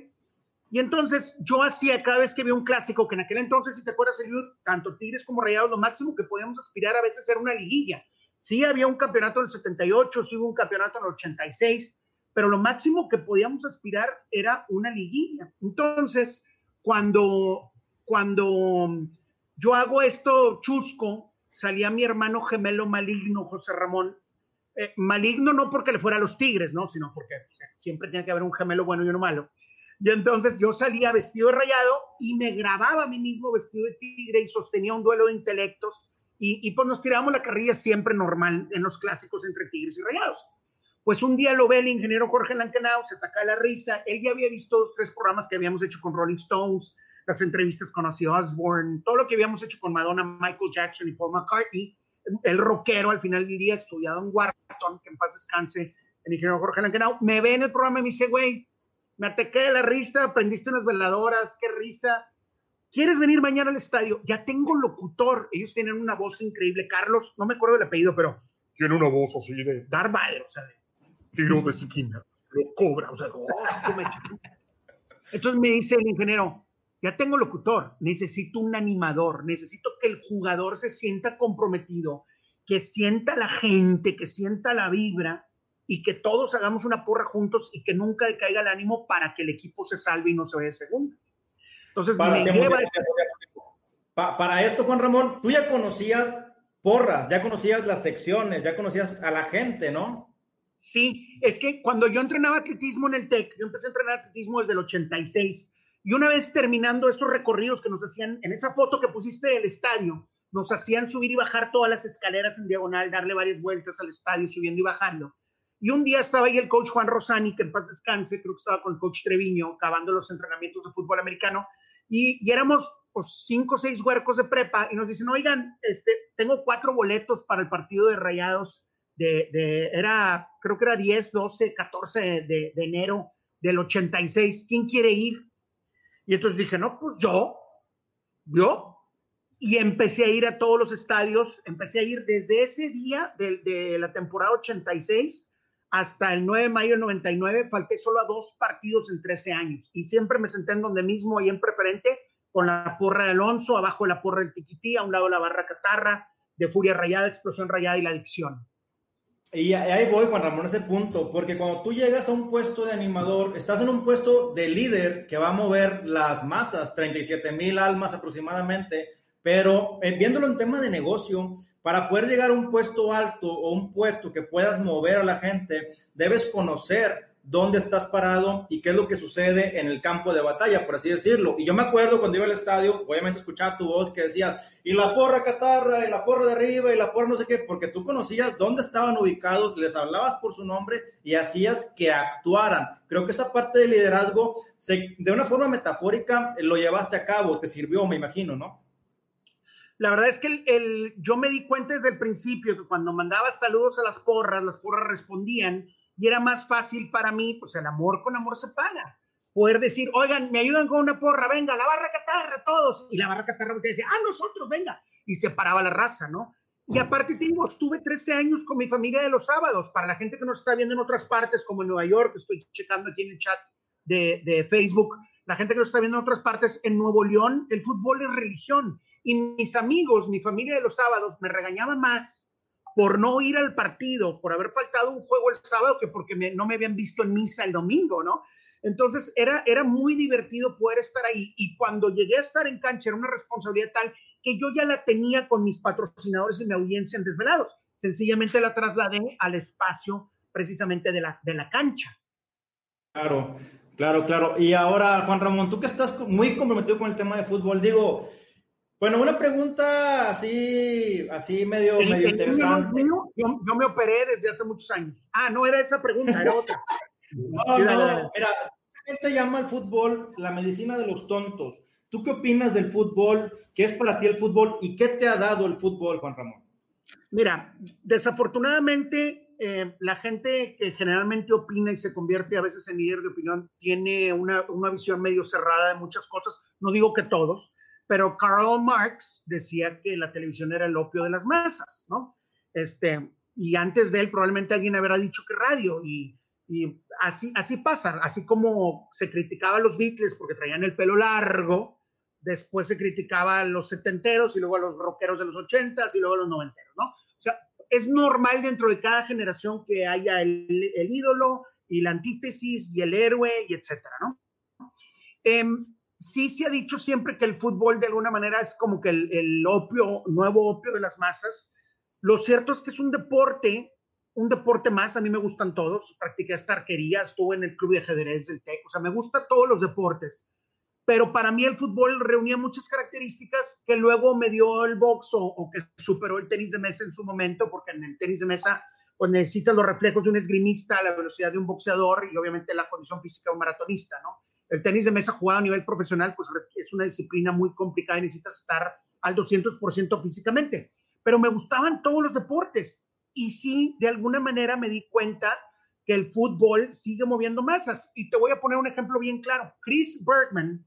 Speaker 1: Y entonces yo hacía cada vez que había un clásico, que en aquel entonces, si te acuerdas, tanto Tigres como Rayados, lo máximo que podíamos aspirar a veces era una liguilla. Sí había un campeonato en el 78, sí hubo un campeonato en el 86, pero lo máximo que podíamos aspirar era una liguilla. Entonces, cuando, cuando yo hago esto chusco, salía mi hermano gemelo maligno, José Ramón. Eh, maligno no porque le fuera a los tigres, ¿no? Sino porque siempre tiene que haber un gemelo bueno y uno malo. Y entonces yo salía vestido de rayado y me grababa a mí mismo vestido de tigre y sostenía un duelo de intelectos. Y, y pues nos tirábamos la carrilla siempre normal en los clásicos entre tigres y rayados. Pues un día lo ve el ingeniero Jorge Lankenau, se ataca la risa. Él ya había visto los tres programas que habíamos hecho con Rolling Stones, las entrevistas con Ozzy Osbourne, todo lo que habíamos hecho con Madonna, Michael Jackson y Paul McCartney. El rockero al final del día, estudiado en Wharton, que en paz descanse, el ingeniero Jorge Lankenau, me ve en el programa y me dice, güey, me ataqué de la risa, prendiste unas veladoras, qué risa. ¿Quieres venir mañana al estadio? Ya tengo locutor. Ellos tienen una voz increíble. Carlos, no me acuerdo del apellido, pero tiene una voz así de Darth Vader, o sea, de tiro de esquina, lo cobra, o sea, (laughs) oh, entonces me dice el ingeniero, ya tengo locutor, necesito un animador, necesito que el jugador se sienta comprometido, que sienta la gente, que sienta la vibra y que todos hagamos una porra juntos y que nunca caiga el ánimo para que el equipo se salve y no se vaya de segundo. Entonces
Speaker 3: para,
Speaker 1: me lleva...
Speaker 3: para esto, Juan Ramón, tú ya conocías porras, ya conocías las secciones, ya conocías a la gente, ¿no?
Speaker 1: Sí, es que cuando yo entrenaba atletismo en el TEC, yo empecé a entrenar atletismo desde el 86, y una vez terminando estos recorridos que nos hacían, en esa foto que pusiste del estadio, nos hacían subir y bajar todas las escaleras en diagonal, darle varias vueltas al estadio, subiendo y bajando. Y un día estaba ahí el coach Juan Rosani, que en paz descanse, creo que estaba con el coach Treviño, acabando los entrenamientos de fútbol americano, y, y éramos pues, cinco o seis huercos de prepa, y nos dicen, oigan, este, tengo cuatro boletos para el partido de Rayados de, era, creo que era 10, 12, 14 de, de, enero del 86, ¿quién quiere ir? Y entonces dije, no, pues yo, yo, y empecé a ir a todos los estadios, empecé a ir desde ese día de, de la temporada 86 hasta el 9 de mayo del 99, falté solo a dos partidos en 13 años, y siempre me senté en donde mismo, ahí en preferente, con la porra de Alonso, abajo de la porra del Tiquití, a un lado la barra catarra, de Furia Rayada, Explosión Rayada y la Adicción.
Speaker 3: Y ahí voy, Juan Ramón, a ese punto, porque cuando tú llegas a un puesto de animador, estás en un puesto de líder que va a mover las masas, 37 mil almas aproximadamente, pero eh, viéndolo en tema de negocio, para poder llegar a un puesto alto o un puesto que puedas mover a la gente, debes conocer dónde estás parado y qué es lo que sucede en el campo de batalla, por así decirlo. Y yo me acuerdo cuando iba al estadio, obviamente escuchaba tu voz que decía, y la porra catarra, y la porra de arriba, y la porra no sé qué, porque tú conocías dónde estaban ubicados, les hablabas por su nombre y hacías que actuaran. Creo que esa parte de liderazgo, de una forma metafórica, lo llevaste a cabo, te sirvió, me imagino, ¿no?
Speaker 1: La verdad es que el, yo me di cuenta desde el principio que cuando mandabas saludos a las porras, las porras respondían y era más fácil para mí, pues el amor con amor se paga. Poder decir, oigan, me ayudan con una porra, venga, la barra catarra, todos. Y la barra catarra te decía, ah, nosotros, venga. Y se paraba la raza, ¿no? Y aparte, te digo, estuve 13 años con mi familia de los sábados. Para la gente que nos está viendo en otras partes, como en Nueva York, estoy checando aquí en el chat de, de Facebook, la gente que nos está viendo en otras partes, en Nuevo León, el fútbol es religión. Y mis amigos, mi familia de los sábados, me regañaban más por no ir al partido, por haber faltado un juego el sábado, que porque no me habían visto en misa el domingo, ¿no? Entonces era, era muy divertido poder estar ahí y cuando llegué a estar en cancha era una responsabilidad tal que yo ya la tenía con mis patrocinadores y mi audiencia en Desvelados. Sencillamente la trasladé al espacio precisamente de la, de la cancha.
Speaker 3: Claro, claro, claro. Y ahora, Juan Ramón, tú que estás muy comprometido con el tema de fútbol, digo, bueno, una pregunta así, así medio, medio interesante.
Speaker 1: yo, yo, me operé desde hace muchos años. Ah, no era esa pregunta, era otra. (laughs)
Speaker 3: no, no, mira, la gente llama al fútbol la medicina de los tontos. ¿Tú qué opinas del fútbol? ¿Qué es para ti el fútbol? ¿Y qué te ha dado el fútbol, Juan Ramón?
Speaker 1: Mira, desafortunadamente eh, la gente que generalmente opina y se convierte a veces en líder de opinión tiene una, una visión medio cerrada de muchas cosas. No digo que todos, pero Karl Marx decía que la televisión era el opio de las masas, ¿no? Este, y antes de él probablemente alguien habrá dicho que radio, y, y así, así pasa, así como se criticaba a los Beatles porque traían el pelo largo, después se criticaba a los setenteros y luego a los rockeros de los ochentas y luego a los noventeros, ¿no? O sea, es normal dentro de cada generación que haya el, el ídolo y la antítesis y el héroe y etcétera, ¿no? Eh, sí se ha dicho siempre que el fútbol de alguna manera es como que el, opio, nuevo opio de las masas. Lo cierto es que es un deporte, un deporte más, a mí me gustan todos, practiqué hasta arquería, estuve en el club de ajedrez del TEC, o sea, me gustan todos los deportes, pero para mí el fútbol reunía muchas características que luego me dio el box o, que superó el tenis de mesa en su momento, porque en el tenis de mesa pues necesitas los reflejos de un esgrimista, la velocidad de un boxeador y obviamente la condición física de un maratonista, ¿no? El tenis de mesa jugado a nivel profesional, pues es una disciplina muy complicada y necesitas estar al 200% físicamente. Pero me gustaban todos los deportes y sí, de alguna manera me di cuenta que el fútbol sigue moviendo masas. Y te voy a poner un ejemplo bien claro. Chris Bergman,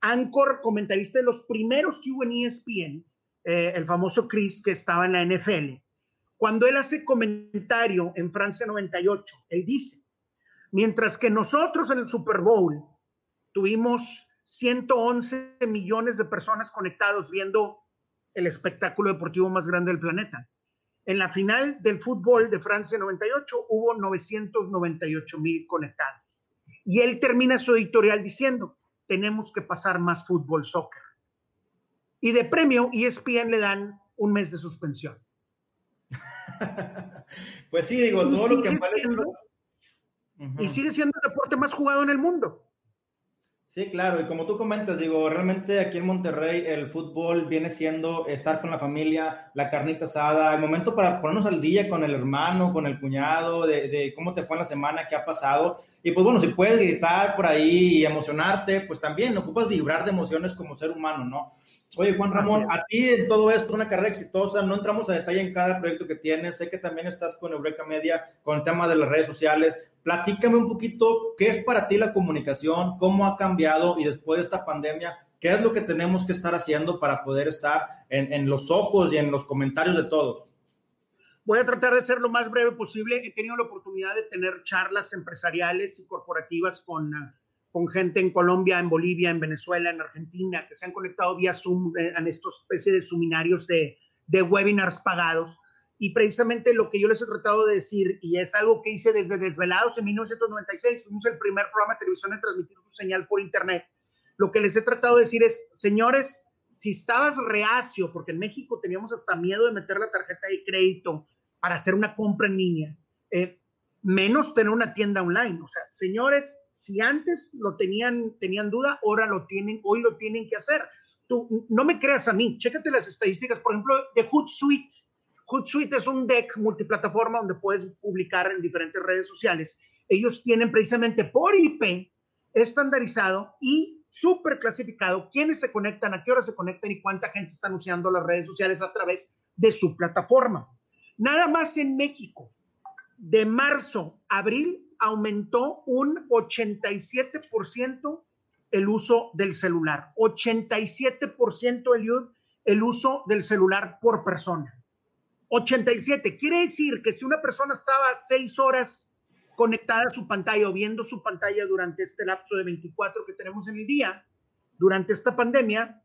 Speaker 1: anchor, comentarista de los primeros que hubo en ESPN, eh, el famoso Chris que estaba en la NFL, cuando él hace comentario en Francia 98, él dice, mientras que nosotros en el Super Bowl tuvimos 111 millones de personas conectados viendo el espectáculo deportivo más grande del planeta. En la final del fútbol de Francia 98 hubo 998 mil conectados. Y él termina su editorial diciendo, tenemos que pasar más fútbol, soccer. Y de premio, ESPN le dan un mes de suspensión. (laughs)
Speaker 3: pues sí, digo, todo lo que...
Speaker 1: Y sigue siendo el deporte más jugado en el mundo.
Speaker 3: Sí, claro, y como tú comentas, digo, realmente aquí en Monterrey el fútbol viene siendo estar con la familia, la carnita asada, el momento para ponernos al día con el hermano, con el cuñado, de, cómo te fue en la semana, qué ha pasado. Y pues bueno, si puedes gritar por ahí y emocionarte, pues también ocupas vibrar de emociones como ser humano, ¿no? Oye, Juan Ramón, a ti en todo esto, una carrera exitosa, no entramos a detalle en cada proyecto que tienes, sé que también estás con Eureka Media, con el tema de las redes sociales, Platícame un poquito qué es para ti la comunicación, cómo ha cambiado y después de esta pandemia, qué es lo que tenemos que estar haciendo para poder estar en, los ojos y en los comentarios de todos.
Speaker 1: Voy a tratar de ser lo más breve posible. He tenido la oportunidad de tener charlas empresariales y corporativas con, con gente en Colombia, en Bolivia, en Venezuela, en Argentina, que se han conectado vía Zoom eh, en estos especie de seminarios de, de webinars pagados y precisamente lo que yo les he tratado de decir, y es algo que hice desde Desvelados en 1996, fuimos el primer programa de televisión en transmitir su señal por Internet. Lo que les he tratado de decir es, señores, si estabas reacio, porque en México teníamos hasta miedo de meter la tarjeta de crédito para hacer una compra en línea, eh, menos tener una tienda online. O sea, señores, si antes lo tenían, tenían duda, ahora lo tienen, hoy lo tienen que hacer. Tú no me creas a mí, chécate las estadísticas, por ejemplo, de Hootsuite Hootsuite es un deck multiplataforma donde puedes publicar en diferentes redes sociales. Ellos tienen precisamente por IP estandarizado y súper clasificado quiénes se conectan, a qué hora se conectan y cuánta gente está usando las redes sociales a través de su plataforma. Nada más en México, de marzo a abril, aumentó un 87% el uso del celular. 87% el, el uso del celular por persona. 87. Quiere decir que si una persona estaba seis horas conectada a su pantalla o viendo su pantalla durante este lapso de 24 que tenemos en el día, durante esta pandemia,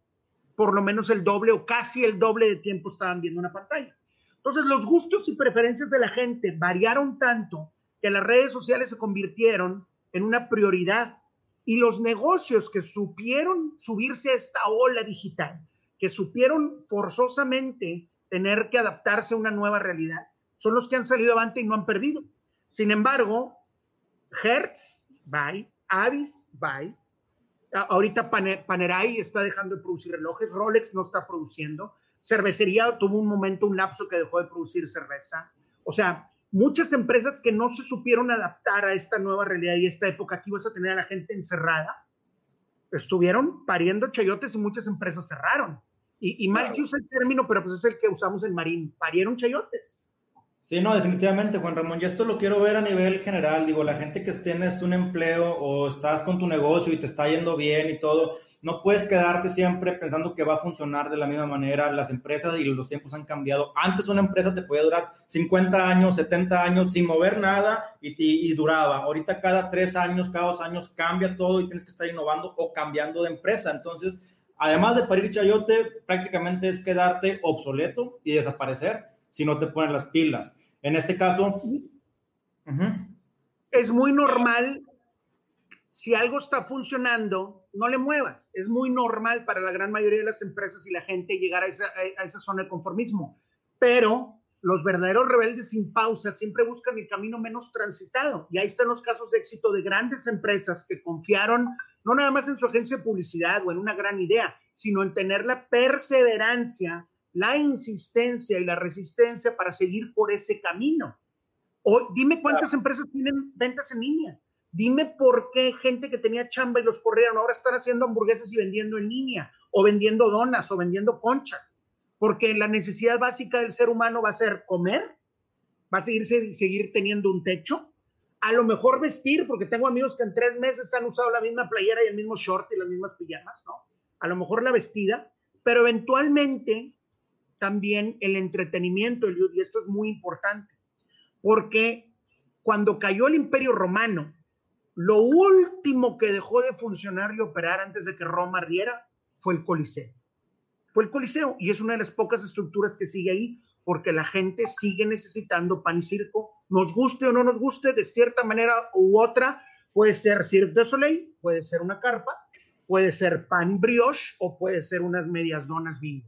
Speaker 1: por lo menos el doble o casi el doble de tiempo estaban viendo una pantalla. Entonces, los gustos y preferencias de la gente variaron tanto que las redes sociales se convirtieron en una prioridad y los negocios que supieron subirse a esta ola digital, que supieron forzosamente tener que adaptarse a una nueva realidad, son los que han salido adelante y no han perdido. Sin embargo, Hertz, bye, Avis, bye. Ahorita Panerai está dejando de producir relojes, Rolex no está produciendo, cervecería tuvo un momento, un lapso que dejó de producir cerveza. O sea, muchas empresas que no se supieron adaptar a esta nueva realidad y esta época que ibas a tener a la gente encerrada, estuvieron pariendo chayotes y muchas empresas cerraron. Y, y mal que usa el término, pero pues es el que usamos en Marín. Parieron chayotes.
Speaker 3: Sí, no, definitivamente, Juan Ramón. Y esto lo quiero ver a nivel general. Digo, la gente que tienes un empleo o estás con tu negocio y te está yendo bien y todo, no puedes quedarte siempre pensando que va a funcionar de la misma manera. Las empresas y los tiempos han cambiado. Antes una empresa te podía durar 50 años, 70 años sin mover nada y, y, y duraba. Ahorita cada tres años, cada dos años cambia todo y tienes que estar innovando o cambiando de empresa. Entonces, además de parir chayote, prácticamente es quedarte obsoleto y desaparecer si no te pones las pilas. En este caso...
Speaker 1: Es muy normal, si algo está funcionando, no le muevas. Es muy normal para la gran mayoría de las empresas y la gente llegar a esa, a esa zona de conformismo. Pero los verdaderos rebeldes sin pausa siempre buscan el camino menos transitado. Y ahí están los casos de éxito de grandes empresas que confiaron no nada más en su agencia de publicidad o en una gran idea, sino en tener la perseverancia, la insistencia y la resistencia para seguir por ese camino. O dime cuántas empresas tienen ventas en línea. Dime por qué gente que tenía chamba y los corrieron ahora están haciendo hamburguesas y vendiendo en línea, o vendiendo donas, o vendiendo conchas. Porque la necesidad básica del ser humano va a ser comer, va a seguir, seguir teniendo un techo, a lo mejor vestir, porque tengo amigos que en tres meses han usado la misma playera y el mismo short y las mismas pijamas, ¿no? A lo mejor la vestida, pero eventualmente también el entretenimiento, y esto es muy importante, porque cuando cayó el imperio romano, lo último que dejó de funcionar y operar antes de que Roma ardiera fue el Coliseo. Fue el Coliseo y es una de las pocas estructuras que sigue ahí porque la gente sigue necesitando pan y circo, nos guste o no nos guste, de cierta manera u otra, puede ser Cirque de Soleil, puede ser una carpa, puede ser pan brioche o puede ser unas medias donas vino.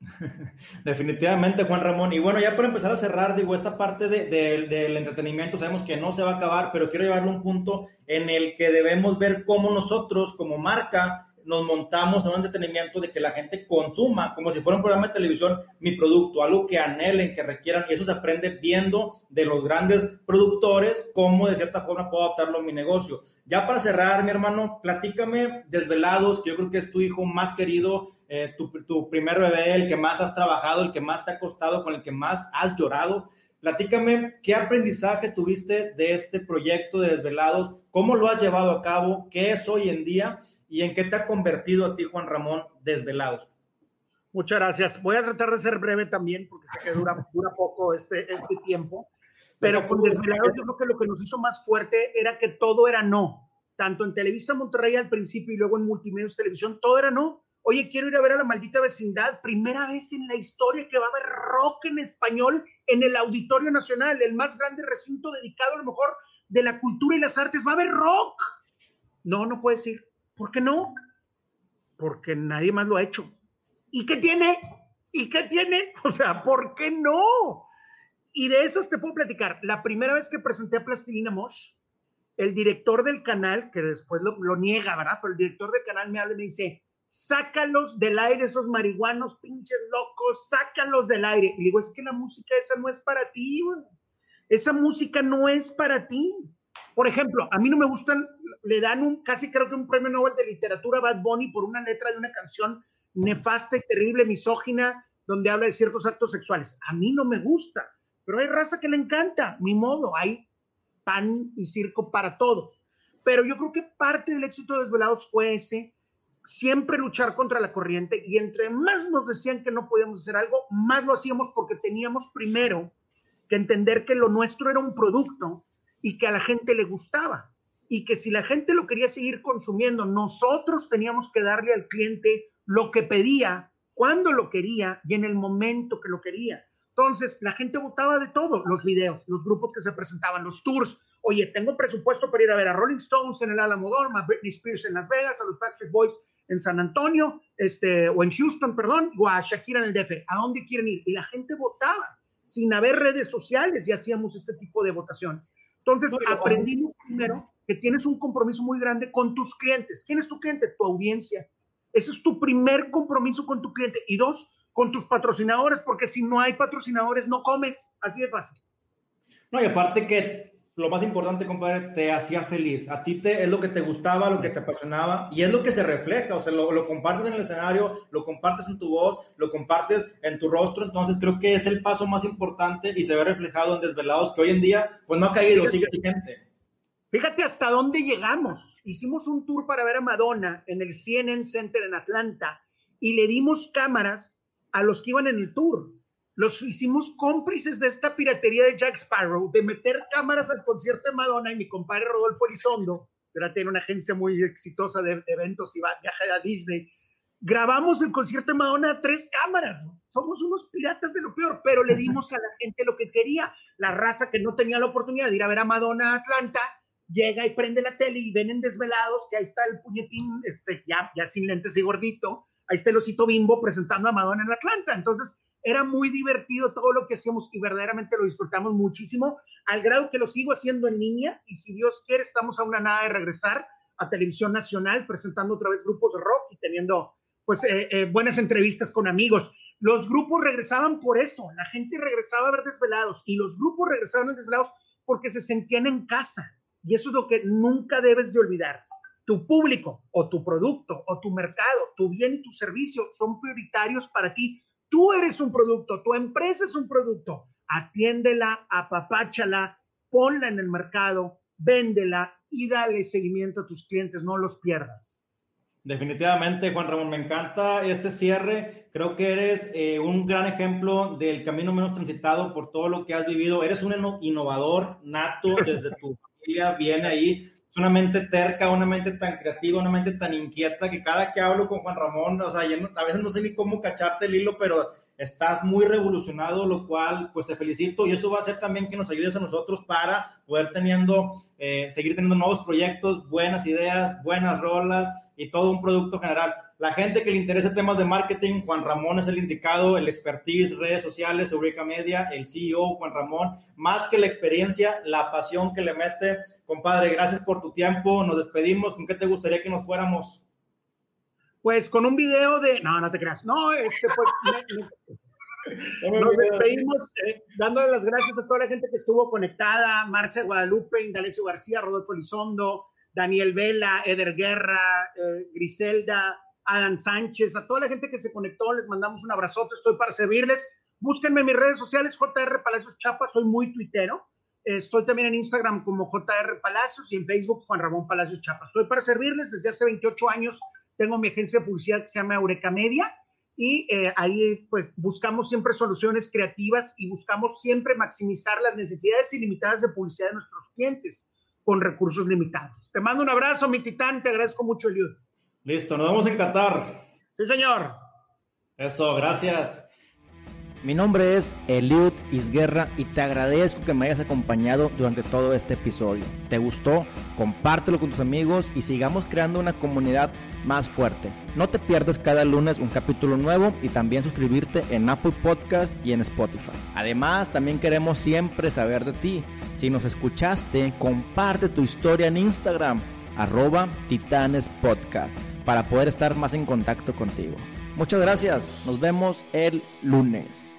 Speaker 1: (laughs)
Speaker 3: Definitivamente, Juan Ramón. Y bueno, ya para empezar a cerrar, digo, esta parte del entretenimiento sabemos que no se va a acabar, pero quiero llevarlo a un punto en el que debemos ver cómo nosotros, como marca, nos montamos en un entretenimiento de que la gente consuma, como si fuera un programa de televisión, mi producto, algo que anhelen, que requieran, y eso se aprende viendo de los grandes productores cómo de cierta forma puedo adaptarlo a mi negocio. Ya para cerrar, mi hermano, platícame Desvelados, que yo creo que es tu hijo más querido, eh, tu, tu primer bebé, el que más has trabajado, el que más te ha costado, con el que más has llorado. Platícame qué aprendizaje tuviste de este proyecto de Desvelados, cómo lo has llevado a cabo, qué es hoy en día y en qué te ha convertido a ti, Juan Ramón, Desvelados.
Speaker 1: Muchas gracias. Voy a tratar de ser breve también, porque sé que dura, poco este, este tiempo. Pero con Desvelados yo creo que lo que nos hizo más fuerte era que todo era no. Tanto en Televisa Monterrey al principio y luego en Multimedios Televisión, todo era no. Oye, quiero ir a ver a la maldita vecindad. Primera vez en la historia que va a haber rock en español en el Auditorio Nacional, el más grande recinto dedicado a lo mejor de la cultura y las artes. Va a haber rock. No, no puedes ir. ¿Por qué no? Porque nadie más lo ha hecho. ¿Y qué tiene? ¿Y qué tiene? (laughs) O sea, ¿por qué no? Y de esas te puedo platicar. La primera vez que presenté a Plastilina Mosh, el director del canal, que después lo, niega, ¿verdad? Pero el director del canal me habla y me dice, sácalos del aire esos marihuanos, pinches locos, sácalos del aire. Y digo, es que la música esa no es para ti, esa música no es para ti. Por ejemplo, a mí no me gustan, le dan un, casi creo que un premio Nobel de literatura a Bad Bunny por una letra de una canción nefasta y terrible, misógina, donde habla de ciertos actos sexuales. A mí no me gusta, pero hay raza que le encanta, mi modo, hay pan y circo para todos. Pero yo creo que parte del éxito de Desvelados fue ese, siempre luchar contra la corriente y entre más nos decían que no podíamos hacer algo, más lo hacíamos porque teníamos primero que entender que lo nuestro era un producto y que a la gente le gustaba. Y que si la gente lo quería seguir consumiendo, nosotros teníamos que darle al cliente lo que pedía, cuando lo quería y en el momento que lo quería. Entonces, la gente votaba de todo, los videos, los grupos que se presentaban, los tours. Oye, tengo presupuesto para ir a ver a Rolling Stones en el Alamodorma, a Britney Spears en Las Vegas, a los Backstreet Boys en San Antonio, este, o en Houston, perdón, o a Shakira en el DF. ¿A dónde quieren ir? Y la gente votaba sin haber redes sociales y hacíamos este tipo de votaciones. Entonces, aprendimos primero que tienes un compromiso muy grande con tus clientes. ¿Quién es tu cliente? Tu audiencia. Ese es tu primer compromiso con tu cliente. Y dos, con tus patrocinadores, porque si no hay patrocinadores, no comes. Así de fácil.
Speaker 3: No, y aparte que lo más importante, compadre, te hacía feliz. A ti te, es lo que te gustaba, lo que te apasionaba y es lo que se refleja. O sea, lo, lo, compartes en el escenario, lo compartes en tu voz, lo compartes en tu rostro. Entonces, creo que es el paso más importante y se ve reflejado en Desvelados, que hoy en día, pues no ha caído, sigue vigente.
Speaker 1: Fíjate hasta dónde llegamos. Hicimos un tour para ver a Madonna en el CNN Center en Atlanta y le dimos cámaras a los que iban en el tour los hicimos cómplices de esta piratería de Jack Sparrow, de meter cámaras al concierto de Madonna y mi compadre Rodolfo Elizondo, que era tiene una agencia muy exitosa de, eventos y viaje a Disney, grabamos el concierto de Madonna a tres cámaras. Somos unos piratas de lo peor, pero le dimos a la gente lo que quería. La raza que no tenía la oportunidad de ir a ver a Madonna a Atlanta, llega y prende la tele y ven en desvelados que ahí está el puñetín, este, ya, ya sin lentes y gordito, ahí está el osito bimbo presentando a Madonna en Atlanta. Entonces, era muy divertido todo lo que hacíamos y verdaderamente lo disfrutamos muchísimo, al grado que lo sigo haciendo en línea y si Dios quiere estamos a una nada de regresar a televisión nacional presentando otra vez grupos rock y teniendo pues eh, eh, buenas entrevistas con amigos. Los grupos regresaban por eso, la gente regresaba a ver desvelados y los grupos regresaban a desvelados porque se sentían en casa. Y eso es lo que nunca debes de olvidar. Tu público o tu producto o tu mercado, tu bien y tu servicio son prioritarios para ti. Tú eres un producto, tu empresa es un producto. Atiéndela, apapáchala, ponla en el mercado, véndela y dale seguimiento a tus clientes, no los pierdas.
Speaker 3: Definitivamente, Juan Ramón, me encanta este cierre. Creo que eres eh, un gran ejemplo del camino menos transitado por todo lo que has vivido. Eres un innovador nato desde tu familia, viene ahí. Es una mente terca, una mente tan creativa, una mente tan inquieta que cada que hablo con Juan Ramón, o sea, a veces no sé ni cómo cacharte el hilo, pero estás muy revolucionado, lo cual pues te felicito y eso va a hacer también que nos ayudes a nosotros para poder teniendo, eh, seguir teniendo nuevos proyectos, buenas ideas, buenas rolas y todo un producto general. La gente que le interese temas de marketing, Juan Ramón es el indicado, el expertise, redes sociales, Eureka Media, el CEO Juan Ramón, más que la experiencia, la pasión que le mete. Compadre, gracias por tu tiempo, nos despedimos, ¿con qué te gustaría que nos fuéramos?
Speaker 1: Pues con un video de. No, no te creas. No, este, pues. (laughs) nos despedimos eh, dándole las gracias a toda la gente que estuvo conectada: Marcia Guadalupe, Indalecio García, Rodolfo Elizondo, Daniel Vela, Eder Guerra, eh, Griselda, Adam Sánchez, a toda la gente que se conectó, les mandamos un abrazote, estoy para servirles. Búsquenme en mis redes sociales, JR Palacios Chapa, soy muy tuitero. Estoy también en Instagram como JR Palacios y en Facebook Juan Ramón Palacios Chapa. Estoy para servirles desde hace 28 años tengo mi agencia de publicidad que se llama Eureka Media y eh, ahí pues buscamos siempre soluciones creativas y buscamos siempre maximizar las necesidades ilimitadas de publicidad de nuestros clientes con recursos limitados. Te mando un abrazo, mi titán, te agradezco mucho, Eliud.
Speaker 3: Listo, nos vemos en Qatar.
Speaker 1: Sí, señor.
Speaker 3: Eso, gracias.
Speaker 2: Mi nombre es Eliud Isguerra y te agradezco que me hayas acompañado durante todo este episodio. ¿Te gustó? Compártelo con tus amigos y sigamos creando una comunidad más fuerte. No te pierdas cada lunes un capítulo nuevo y también suscribirte en Apple Podcast y en Spotify. Además, también queremos siempre saber de ti. Si nos escuchaste, comparte tu historia en Instagram, arroba Titanes Podcast, para poder estar más en contacto contigo. Muchas gracias. Nos vemos el lunes.